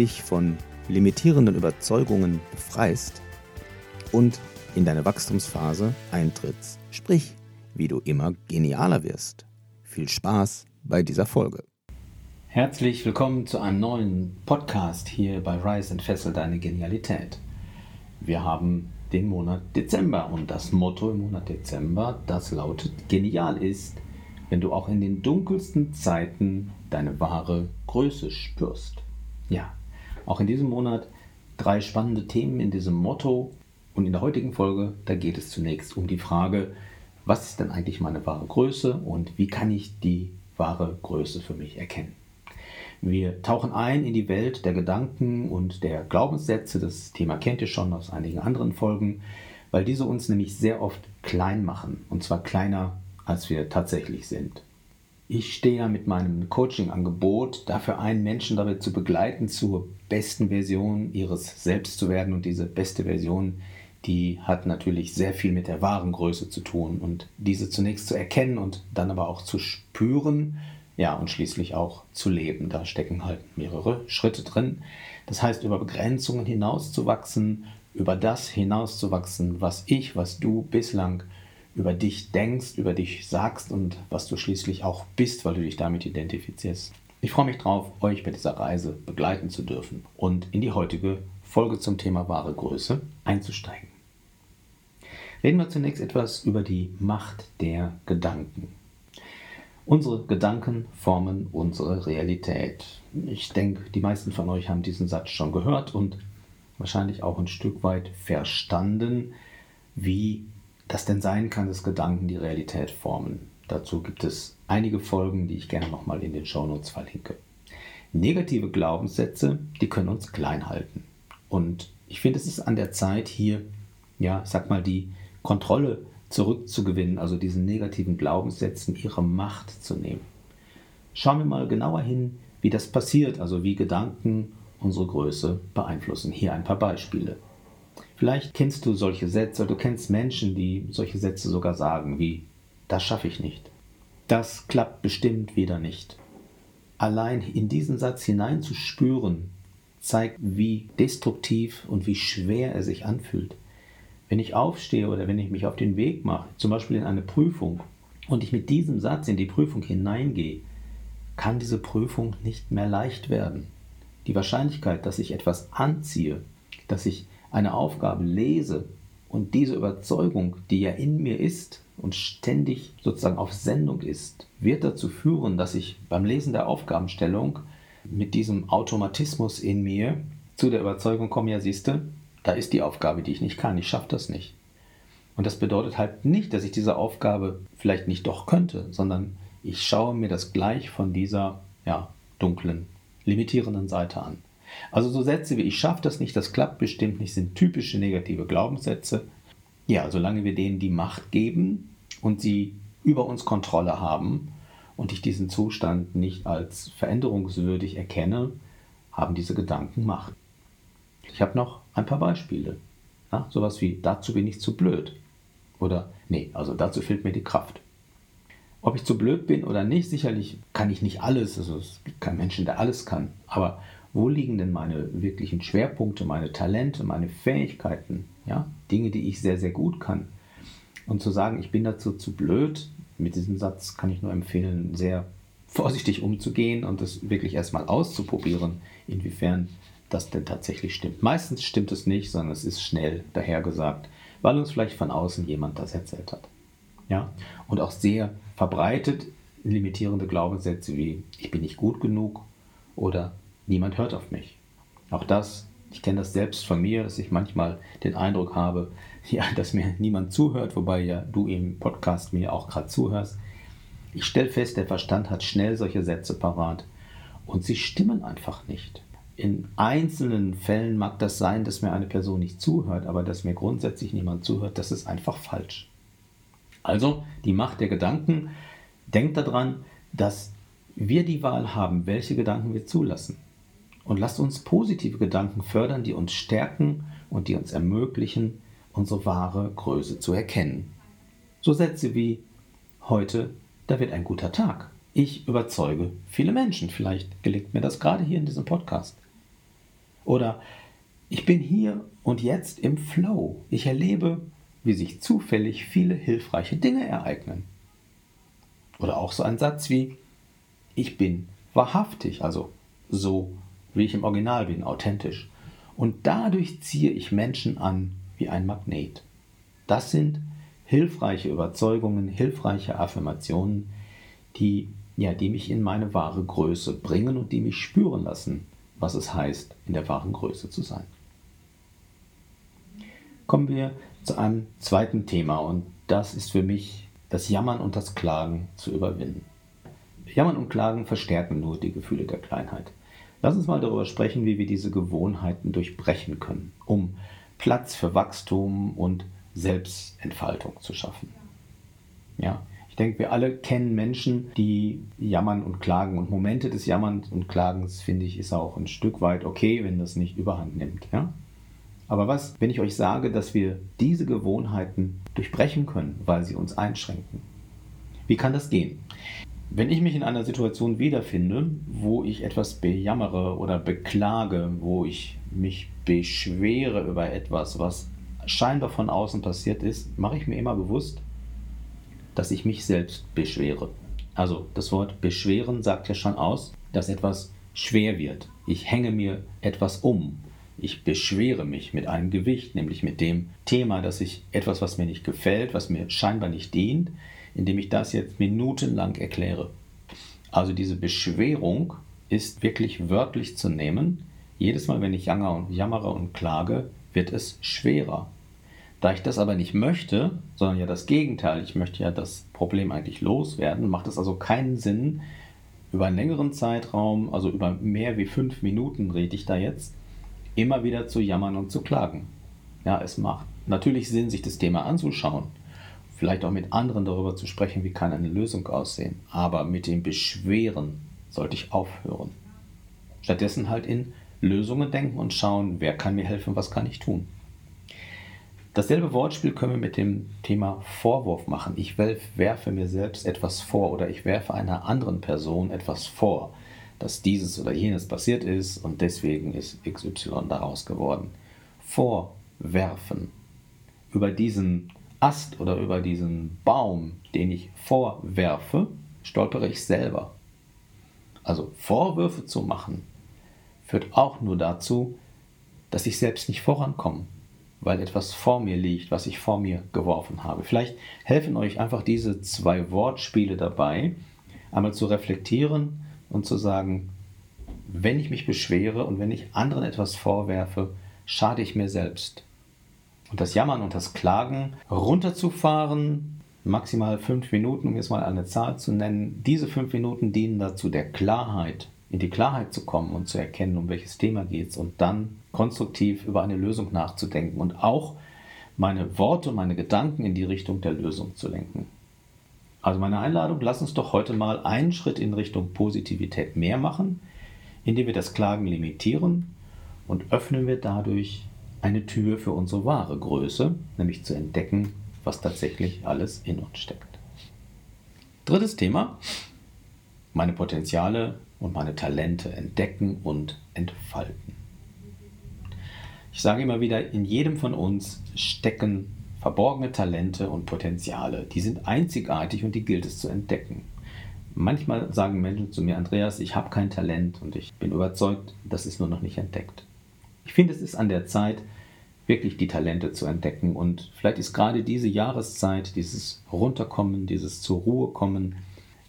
dich von limitierenden Überzeugungen befreist und in deine Wachstumsphase eintrittst, sprich, wie du immer genialer wirst. Viel Spaß bei dieser Folge. Herzlich willkommen zu einem neuen Podcast hier bei Rise and Fessel deine Genialität. Wir haben den Monat Dezember und das Motto im Monat Dezember, das lautet, genial ist, wenn du auch in den dunkelsten Zeiten deine wahre Größe spürst. Ja, auch in diesem Monat drei spannende Themen in diesem Motto. Und in der heutigen Folge, da geht es zunächst um die Frage, was ist denn eigentlich meine wahre Größe und wie kann ich die wahre Größe für mich erkennen? Wir tauchen ein in die Welt der Gedanken und der Glaubenssätze. Das Thema kennt ihr schon aus einigen anderen Folgen, weil diese uns nämlich sehr oft klein machen. Und zwar kleiner, als wir tatsächlich sind. Ich stehe ja mit meinem Coaching-Angebot dafür ein, Menschen dabei zu begleiten, zur besten Version ihres Selbst zu werden. Und diese beste Version, die hat natürlich sehr viel mit der wahren Größe zu tun. Und diese zunächst zu erkennen und dann aber auch zu spüren, ja, und schließlich auch zu leben. Da stecken halt mehrere Schritte drin. Das heißt, über Begrenzungen hinauszuwachsen, über das hinauszuwachsen, was ich, was du bislang über dich denkst, über dich sagst und was du schließlich auch bist, weil du dich damit identifizierst. Ich freue mich drauf, euch bei dieser Reise begleiten zu dürfen und in die heutige Folge zum Thema wahre Größe einzusteigen. Reden wir zunächst etwas über die Macht der Gedanken. Unsere Gedanken formen unsere Realität. Ich denke, die meisten von euch haben diesen Satz schon gehört und wahrscheinlich auch ein Stück weit verstanden, wie das denn sein kann, dass Gedanken die Realität formen. Dazu gibt es einige Folgen, die ich gerne nochmal in den Shownotes verlinke. Negative Glaubenssätze, die können uns klein halten. Und ich finde, es ist an der Zeit, hier, ja, sag mal, die Kontrolle zurückzugewinnen, also diesen negativen Glaubenssätzen ihre Macht zu nehmen. Schauen wir mal genauer hin, wie das passiert, also wie Gedanken unsere Größe beeinflussen. Hier ein paar Beispiele. Vielleicht kennst du solche Sätze, du kennst Menschen, die solche Sätze sogar sagen, wie das schaffe ich nicht. Das klappt bestimmt wieder nicht. Allein in diesen Satz hineinzuspüren, zeigt, wie destruktiv und wie schwer er sich anfühlt. Wenn ich aufstehe oder wenn ich mich auf den Weg mache, zum Beispiel in eine Prüfung, und ich mit diesem Satz in die Prüfung hineingehe, kann diese Prüfung nicht mehr leicht werden. Die Wahrscheinlichkeit, dass ich etwas anziehe, dass ich eine Aufgabe lese und diese Überzeugung, die ja in mir ist und ständig sozusagen auf Sendung ist, wird dazu führen, dass ich beim Lesen der Aufgabenstellung mit diesem Automatismus in mir zu der Überzeugung komme, ja siehste, da ist die Aufgabe, die ich nicht kann, ich schaffe das nicht. Und das bedeutet halt nicht, dass ich diese Aufgabe vielleicht nicht doch könnte, sondern ich schaue mir das gleich von dieser ja, dunklen, limitierenden Seite an. Also so Sätze wie ich schaffe das nicht, das klappt bestimmt nicht, sind typische negative Glaubenssätze. Ja, solange wir denen die Macht geben und sie über uns Kontrolle haben und ich diesen Zustand nicht als veränderungswürdig erkenne, haben diese Gedanken Macht. Ich habe noch ein paar Beispiele. Ja, sowas wie dazu bin ich zu blöd. Oder nee, also dazu fehlt mir die Kraft. Ob ich zu blöd bin oder nicht, sicherlich kann ich nicht alles. Also es gibt keinen Menschen, der alles kann. Aber wo liegen denn meine wirklichen Schwerpunkte, meine Talente, meine Fähigkeiten, ja, Dinge, die ich sehr, sehr gut kann. Und zu sagen, ich bin dazu zu blöd, mit diesem Satz kann ich nur empfehlen, sehr vorsichtig umzugehen und es wirklich erstmal auszuprobieren, inwiefern das denn tatsächlich stimmt. Meistens stimmt es nicht, sondern es ist schnell dahergesagt, weil uns vielleicht von außen jemand das erzählt hat. Ja? Und auch sehr verbreitet limitierende Glaubenssätze wie ich bin nicht gut genug oder niemand hört auf mich. Auch das, ich kenne das selbst von mir, dass ich manchmal den Eindruck habe, ja, dass mir niemand zuhört, wobei ja du im Podcast mir auch gerade zuhörst. Ich stelle fest, der Verstand hat schnell solche Sätze parat und sie stimmen einfach nicht. in einzelnen Fällen mag das sein, dass mir eine Person nicht zuhört, aber dass mir grundsätzlich niemand zuhört, das ist einfach falsch. Also die Macht der Gedanken. Denkt daran, dass wir die Wahl haben, welche Gedanken wir zulassen. Und lasst uns positive Gedanken fördern, die uns stärken und die uns ermöglichen, unsere wahre Größe zu erkennen. So Sätze wie heute, da wird ein guter Tag. Ich überzeuge viele Menschen. Vielleicht gelingt mir das gerade hier in diesem Podcast. Oder ich bin hier und jetzt im Flow. Ich erlebe, wie sich zufällig viele hilfreiche Dinge ereignen. Oder auch so ein Satz wie ich bin wahrhaftig, also so wie ich im Original bin, authentisch. Und dadurch ziehe ich Menschen an wie ein Magnet. Das sind hilfreiche Überzeugungen, hilfreiche Affirmationen, die, ja, die mich in meine wahre Größe bringen und die mich spüren lassen, was es heißt, in der wahren Größe zu sein. Kommen wir zu einem zweiten Thema und das ist für mich das Jammern und das Klagen zu überwinden. Jammern und Klagen verstärken nur die Gefühle der Kleinheit. Lass uns mal darüber sprechen, wie wir diese Gewohnheiten durchbrechen können, um Platz für Wachstum und Selbstentfaltung zu schaffen. Ja, ich denke, wir alle kennen Menschen, die jammern und klagen. Und Momente des Jammerns und Klagens, finde ich, ist auch ein Stück weit okay, wenn das nicht überhand nimmt. Ja? Aber was, wenn ich euch sage, dass wir diese Gewohnheiten durchbrechen können, weil sie uns einschränken? Wie kann das gehen? Wenn ich mich in einer Situation wiederfinde, wo ich etwas bejammere oder beklage, wo ich mich beschwere über etwas, was scheinbar von außen passiert ist, mache ich mir immer bewusst, dass ich mich selbst beschwere. Also das Wort beschweren sagt ja schon aus, dass etwas schwer wird. Ich hänge mir etwas um. Ich beschwere mich mit einem Gewicht, nämlich mit dem Thema, dass ich etwas, was mir nicht gefällt, was mir scheinbar nicht dient, indem ich das jetzt minutenlang erkläre. Also diese Beschwerung ist wirklich wörtlich zu nehmen. Jedes Mal, wenn ich jammere und klage, wird es schwerer. Da ich das aber nicht möchte, sondern ja das Gegenteil, ich möchte ja das Problem eigentlich loswerden, macht es also keinen Sinn, über einen längeren Zeitraum, also über mehr wie fünf Minuten rede ich da jetzt, immer wieder zu jammern und zu klagen. Ja, es macht natürlich Sinn, sich das Thema anzuschauen, vielleicht auch mit anderen darüber zu sprechen, wie kann eine Lösung aussehen, aber mit dem Beschweren sollte ich aufhören. Stattdessen halt in Lösungen denken und schauen, wer kann mir helfen, was kann ich tun. Dasselbe Wortspiel können wir mit dem Thema Vorwurf machen. Ich werfe mir selbst etwas vor oder ich werfe einer anderen Person etwas vor, dass dieses oder jenes passiert ist und deswegen ist XY daraus geworden. Vorwerfen. Über diesen Ast oder über diesen Baum, den ich vorwerfe, stolpere ich selber. Also Vorwürfe zu machen, führt auch nur dazu, dass ich selbst nicht vorankomme weil etwas vor mir liegt, was ich vor mir geworfen habe. Vielleicht helfen euch einfach diese zwei Wortspiele dabei, einmal zu reflektieren und zu sagen, wenn ich mich beschwere und wenn ich anderen etwas vorwerfe, schade ich mir selbst. Und das Jammern und das Klagen runterzufahren, maximal fünf Minuten, um jetzt mal eine Zahl zu nennen, diese fünf Minuten dienen dazu, der Klarheit in die Klarheit zu kommen und zu erkennen, um welches Thema geht es und dann konstruktiv über eine Lösung nachzudenken und auch meine Worte, meine Gedanken in die Richtung der Lösung zu lenken. Also meine Einladung, lass uns doch heute mal einen Schritt in Richtung Positivität mehr machen, indem wir das Klagen limitieren und öffnen wir dadurch eine Tür für unsere wahre Größe, nämlich zu entdecken, was tatsächlich alles in uns steckt. Drittes Thema, meine Potenziale und meine Talente entdecken und entfalten. Ich sage immer wieder, in jedem von uns stecken verborgene Talente und Potenziale. Die sind einzigartig und die gilt es zu entdecken. Manchmal sagen Menschen zu mir, Andreas, ich habe kein Talent und ich bin überzeugt, das ist nur noch nicht entdeckt. Ich finde, es ist an der Zeit, wirklich die Talente zu entdecken. Und vielleicht ist gerade diese Jahreszeit, dieses Runterkommen, dieses zur Ruhe kommen,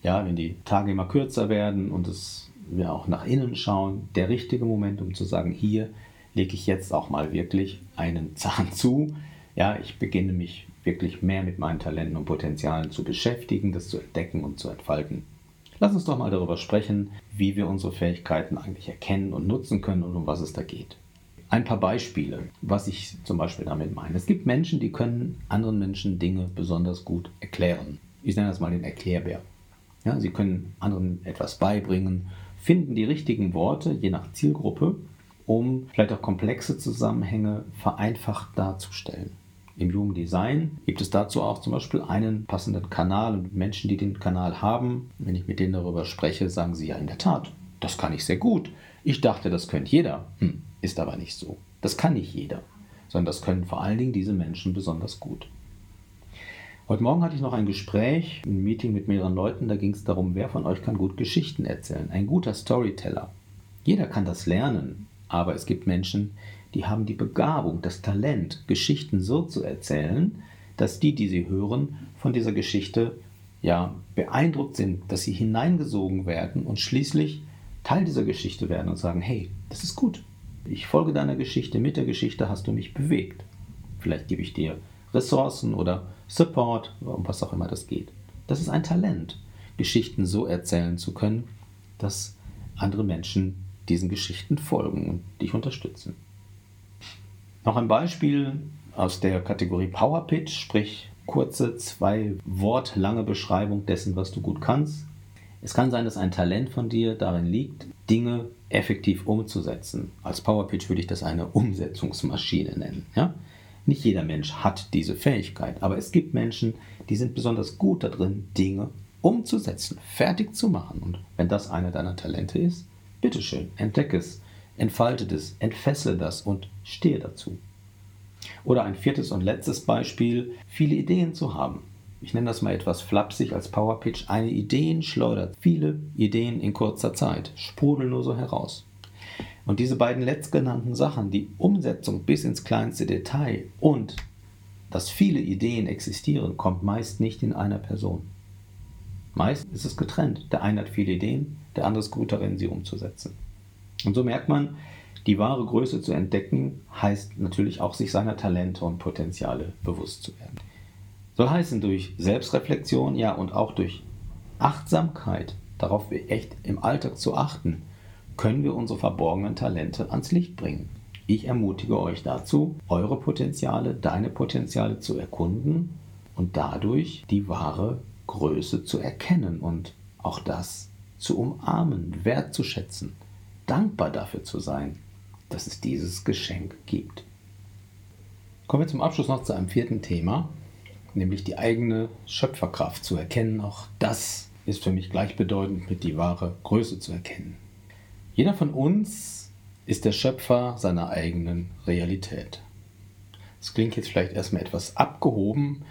ja, wenn die Tage immer kürzer werden und es, wir auch nach innen schauen, der richtige Moment, um zu sagen, hier lege ich jetzt auch mal wirklich einen Zahn zu. Ja, ich beginne mich wirklich mehr mit meinen Talenten und Potenzialen zu beschäftigen, das zu entdecken und zu entfalten. Lass uns doch mal darüber sprechen, wie wir unsere Fähigkeiten eigentlich erkennen und nutzen können und um was es da geht. Ein paar Beispiele, was ich zum Beispiel damit meine. Es gibt Menschen, die können anderen Menschen Dinge besonders gut erklären. Ich nenne das mal den Erklärbär. Ja, sie können anderen etwas beibringen, finden die richtigen Worte, je nach Zielgruppe, um vielleicht auch komplexe Zusammenhänge vereinfacht darzustellen. Im Human Design gibt es dazu auch zum Beispiel einen passenden Kanal und Menschen, die den Kanal haben, wenn ich mit denen darüber spreche, sagen sie ja in der Tat, das kann ich sehr gut. Ich dachte, das könnte jeder. Hm. Ist aber nicht so. Das kann nicht jeder, sondern das können vor allen Dingen diese Menschen besonders gut. Heute Morgen hatte ich noch ein Gespräch, ein Meeting mit mehreren Leuten, da ging es darum, wer von euch kann gut Geschichten erzählen. Ein guter Storyteller. Jeder kann das lernen, aber es gibt Menschen, die haben die Begabung, das Talent, Geschichten so zu erzählen, dass die, die sie hören, von dieser Geschichte ja beeindruckt sind, dass sie hineingesogen werden und schließlich Teil dieser Geschichte werden und sagen, hey, das ist gut, ich folge deiner Geschichte, mit der Geschichte hast du mich bewegt. Vielleicht gebe ich dir Ressourcen oder Support, um was auch immer das geht. Das ist ein Talent, Geschichten so erzählen zu können, dass andere Menschen diesen Geschichten folgen und dich unterstützen. Noch ein Beispiel aus der Kategorie Power Pitch, sprich kurze, zwei Wort lange Beschreibung dessen, was du gut kannst. Es kann sein, dass ein Talent von dir darin liegt, Dinge effektiv umzusetzen. Als Powerpitch würde ich das eine Umsetzungsmaschine nennen. Ja? Nicht jeder Mensch hat diese Fähigkeit, aber es gibt Menschen, die sind besonders gut darin, Dinge umzusetzen, fertig zu machen. Und wenn das einer deiner Talente ist, bitteschön, entdecke es, entfalte es, entfessle das und stehe dazu. Oder ein viertes und letztes Beispiel, viele Ideen zu haben ich nenne das mal etwas flapsig als Powerpitch, eine Ideen schleudert viele Ideen in kurzer Zeit, sprudeln nur so heraus. Und diese beiden letztgenannten Sachen, die Umsetzung bis ins kleinste Detail und dass viele Ideen existieren, kommt meist nicht in einer Person. Meist ist es getrennt. Der eine hat viele Ideen, der andere ist gut darin, sie umzusetzen. Und so merkt man, die wahre Größe zu entdecken, heißt natürlich auch, sich seiner Talente und Potenziale bewusst zu werden. Soll heißen, durch Selbstreflexion, ja, und auch durch Achtsamkeit, darauf echt im Alltag zu achten, können wir unsere verborgenen Talente ans Licht bringen. Ich ermutige euch dazu, eure Potenziale, deine Potenziale zu erkunden und dadurch die wahre Größe zu erkennen und auch das zu umarmen, wertzuschätzen, dankbar dafür zu sein, dass es dieses Geschenk gibt. Kommen wir zum Abschluss noch zu einem vierten Thema, nämlich die eigene Schöpferkraft zu erkennen. Auch das ist für mich gleichbedeutend mit die wahre Größe zu erkennen. Jeder von uns ist der Schöpfer seiner eigenen Realität. Das klingt jetzt vielleicht erstmal etwas abgehoben,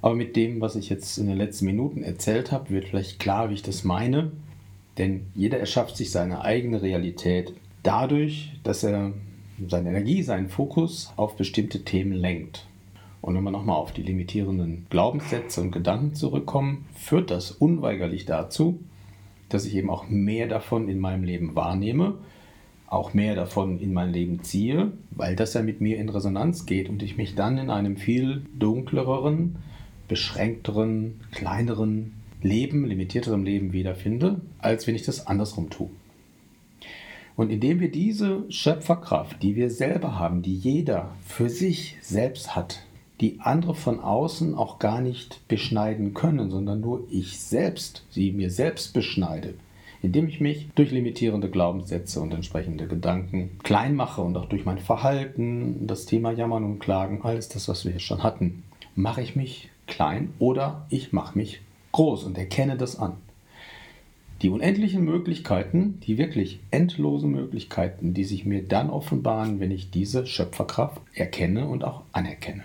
aber mit dem, was ich jetzt in den letzten Minuten erzählt habe, wird vielleicht klar, wie ich das meine. Denn jeder erschafft sich seine eigene Realität dadurch, dass er seine Energie, seinen Fokus auf bestimmte Themen lenkt. Und wenn wir nochmal auf die limitierenden Glaubenssätze und Gedanken zurückkommen, führt das unweigerlich dazu, dass ich eben auch mehr davon in meinem Leben wahrnehme, auch mehr davon in mein Leben ziehe, weil das ja mit mir in Resonanz geht und ich mich dann in einem viel dunkleren, beschränkteren, kleineren Leben, limitierterem Leben wiederfinde, als wenn ich das andersrum tue. Und indem wir diese Schöpferkraft, die wir selber haben, die jeder für sich selbst hat, die andere von außen auch gar nicht beschneiden können, sondern nur ich selbst sie mir selbst beschneide, indem ich mich durch limitierende Glaubenssätze und entsprechende Gedanken klein mache und auch durch mein Verhalten, das Thema Jammern und Klagen, alles das, was wir hier schon hatten, mache ich mich klein oder ich mache mich groß und erkenne das an. Die unendlichen Möglichkeiten, die wirklich endlosen Möglichkeiten, die sich mir dann offenbaren, wenn ich diese Schöpferkraft erkenne und auch anerkenne.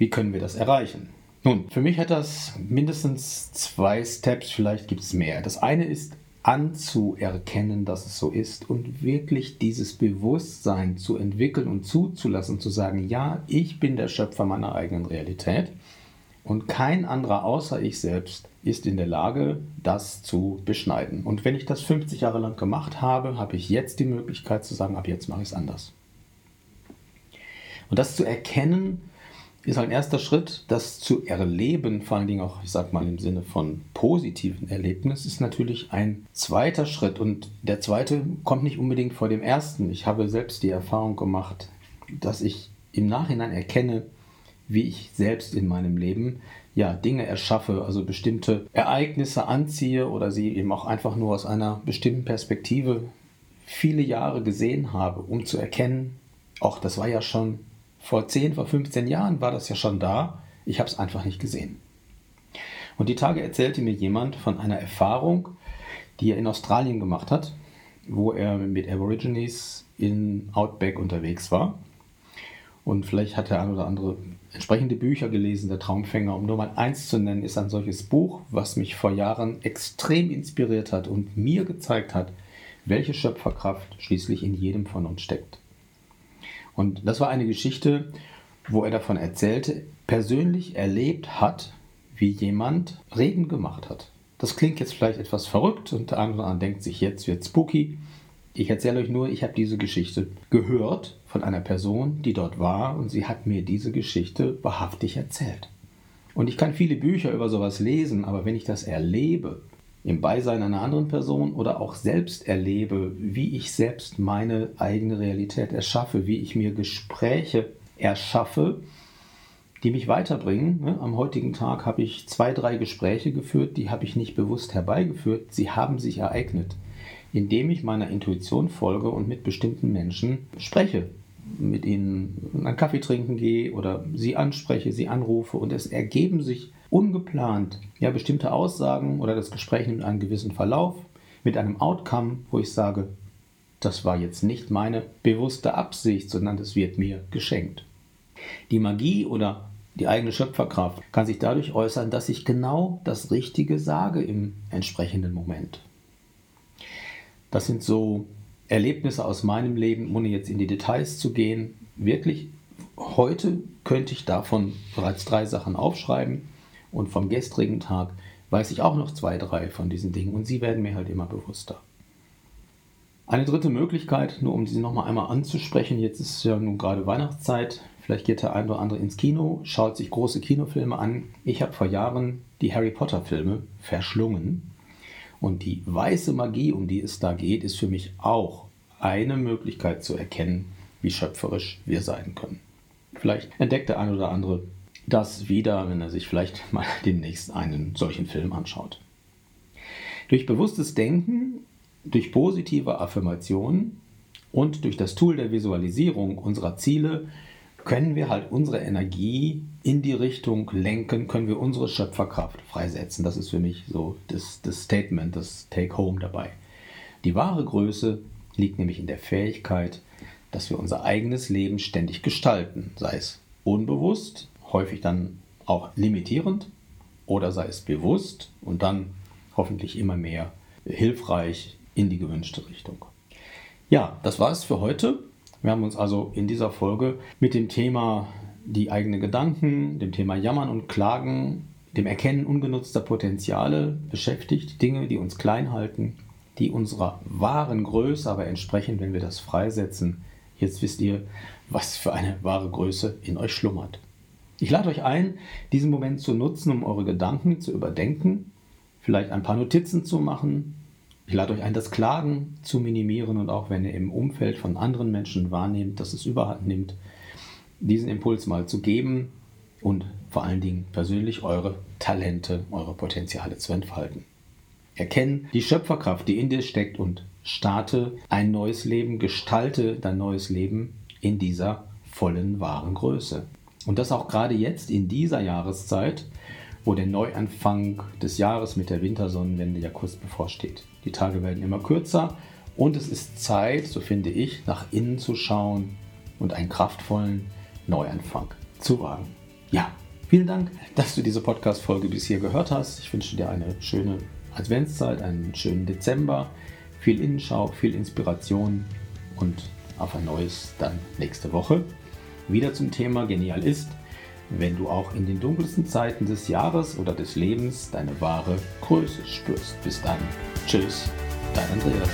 Wie können wir das erreichen? Nun, für mich hat das mindestens zwei Steps, vielleicht gibt es mehr. Das eine ist anzuerkennen, dass es so ist und wirklich dieses Bewusstsein zu entwickeln und zuzulassen, zu sagen, ja, ich bin der Schöpfer meiner eigenen Realität und kein anderer außer ich selbst ist in der Lage, das zu beschneiden. Und wenn ich das 50 Jahre lang gemacht habe, habe ich jetzt die Möglichkeit zu sagen, ab jetzt mache ich es anders. Und das zu erkennen, ist ein erster Schritt, das zu erleben, vor allen Dingen auch, ich sag mal, im Sinne von positiven Erlebnis, ist natürlich ein zweiter Schritt. Und der zweite kommt nicht unbedingt vor dem ersten. Ich habe selbst die Erfahrung gemacht, dass ich im Nachhinein erkenne, wie ich selbst in meinem Leben ja, Dinge erschaffe, also bestimmte Ereignisse anziehe oder sie eben auch einfach nur aus einer bestimmten Perspektive viele Jahre gesehen habe, um zu erkennen, auch das war ja schon vor 10, vor 15 Jahren war das ja schon da, ich habe es einfach nicht gesehen. Und die Tage erzählte mir jemand von einer Erfahrung, die er in Australien gemacht hat, wo er mit Aborigines in Outback unterwegs war. Und vielleicht hat der ein oder andere entsprechende Bücher gelesen, der Traumfänger. Um nur mal eins zu nennen, ist ein solches Buch, was mich vor Jahren extrem inspiriert hat und mir gezeigt hat, welche Schöpferkraft schließlich in jedem von uns steckt. Und das war eine Geschichte, wo er davon erzählte, persönlich erlebt hat, wie jemand Reden gemacht hat. Das klingt jetzt vielleicht etwas verrückt und der andere denkt sich, jetzt wird spooky. Ich erzähle euch nur, ich habe diese Geschichte gehört von einer Person, die dort war und sie hat mir diese Geschichte wahrhaftig erzählt. Und ich kann viele Bücher über sowas lesen, aber wenn ich das erlebe, im Beisein einer anderen Person oder auch selbst erlebe, wie ich selbst meine eigene Realität erschaffe, wie ich mir Gespräche erschaffe, die mich weiterbringen. Ne, am heutigen Tag habe ich zwei, drei Gespräche geführt, die habe ich nicht bewusst herbeigeführt, sie haben sich ereignet indem ich meiner Intuition folge und mit bestimmten Menschen spreche, mit ihnen einen Kaffee trinken gehe oder sie anspreche, sie anrufe und es ergeben sich ungeplant ja bestimmte Aussagen oder das Gespräch nimmt einen gewissen Verlauf mit einem Outcome, wo ich sage, das war jetzt nicht meine bewusste Absicht, sondern das wird mir geschenkt. Die Magie oder die eigene Schöpferkraft kann sich dadurch äußern, dass ich genau das Richtige sage im entsprechenden Moment. Das sind so Erlebnisse aus meinem Leben, ohne jetzt in die Details zu gehen. Wirklich, heute könnte ich davon bereits drei Sachen aufschreiben und vom gestrigen Tag weiß ich auch noch zwei, drei von diesen Dingen und sie werden mir halt immer bewusster. Eine dritte Möglichkeit, nur um sie nochmal einmal anzusprechen, jetzt ist ja nun gerade Weihnachtszeit, vielleicht geht der ein oder andere ins Kino, schaut sich große Kinofilme an. Ich habe vor Jahren die Harry Potter Filme verschlungen und die weiße Magie, um die es da geht, ist für mich auch eine Möglichkeit zu erkennen, wie schöpferisch wir sein können. Vielleicht entdeckt der eine oder andere das wieder, wenn er sich vielleicht mal demnächst einen solchen Film anschaut. Durch bewusstes Denken, durch positive Affirmationen und durch das Tool der Visualisierung unserer Ziele können wir halt unsere Energie in die Richtung lenken, können wir unsere Schöpferkraft freisetzen. Das ist für mich so das, das Statement, das Take-Home dabei. Die wahre Größe liegt nämlich in der Fähigkeit, dass wir unser eigenes Leben ständig gestalten, sei es unbewusst, häufig dann auch limitierend, oder sei es bewusst und dann hoffentlich immer mehr hilfreich in die gewünschte Richtung. Ja, das war es für heute. Wir haben uns also in dieser Folge mit dem Thema die eigenen Gedanken, dem Thema Jammern und Klagen, dem Erkennen ungenutzter Potenziale beschäftigt, Dinge, die uns klein halten, die unserer wahren Größe aber entsprechen, wenn wir das freisetzen. Jetzt wisst ihr, was für eine wahre Größe in euch schlummert. Ich lade euch ein, diesen Moment zu nutzen, um eure Gedanken zu überdenken, vielleicht ein paar Notizen zu machen, ich lade euch ein, das Klagen zu minimieren und auch wenn ihr im Umfeld von anderen Menschen wahrnehmt, dass es überhand nimmt, diesen Impuls mal zu geben und vor allen Dingen persönlich eure Talente, eure Potenziale zu entfalten. Erkennen die Schöpferkraft, die in dir steckt und starte ein neues Leben, gestalte dein neues Leben in dieser vollen wahren Größe. Und das auch gerade jetzt in dieser Jahreszeit, wo der Neuanfang des Jahres mit der Wintersonnenwende ja kurz bevorsteht. Die Tage werden immer kürzer und es ist Zeit, so finde ich, nach innen zu schauen und einen kraftvollen Neuanfang zu wagen. Ja, vielen Dank, dass du diese Podcast-Folge bis hier gehört hast. Ich wünsche dir eine schöne Adventszeit, einen schönen Dezember, viel Innenschau, viel Inspiration und auf ein neues dann nächste Woche wieder zum Thema Genial ist, wenn du auch in den dunkelsten Zeiten des Jahres oder des Lebens deine wahre Größe spürst. Bis dann. Tschüss, dein Andreas.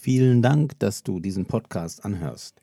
Vielen Dank, dass du diesen Podcast anhörst.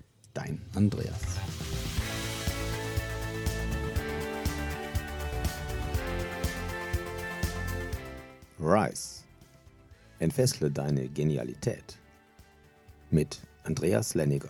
dein Andreas. Rise. Entfessle deine Genialität. Mit Andreas Lenniger.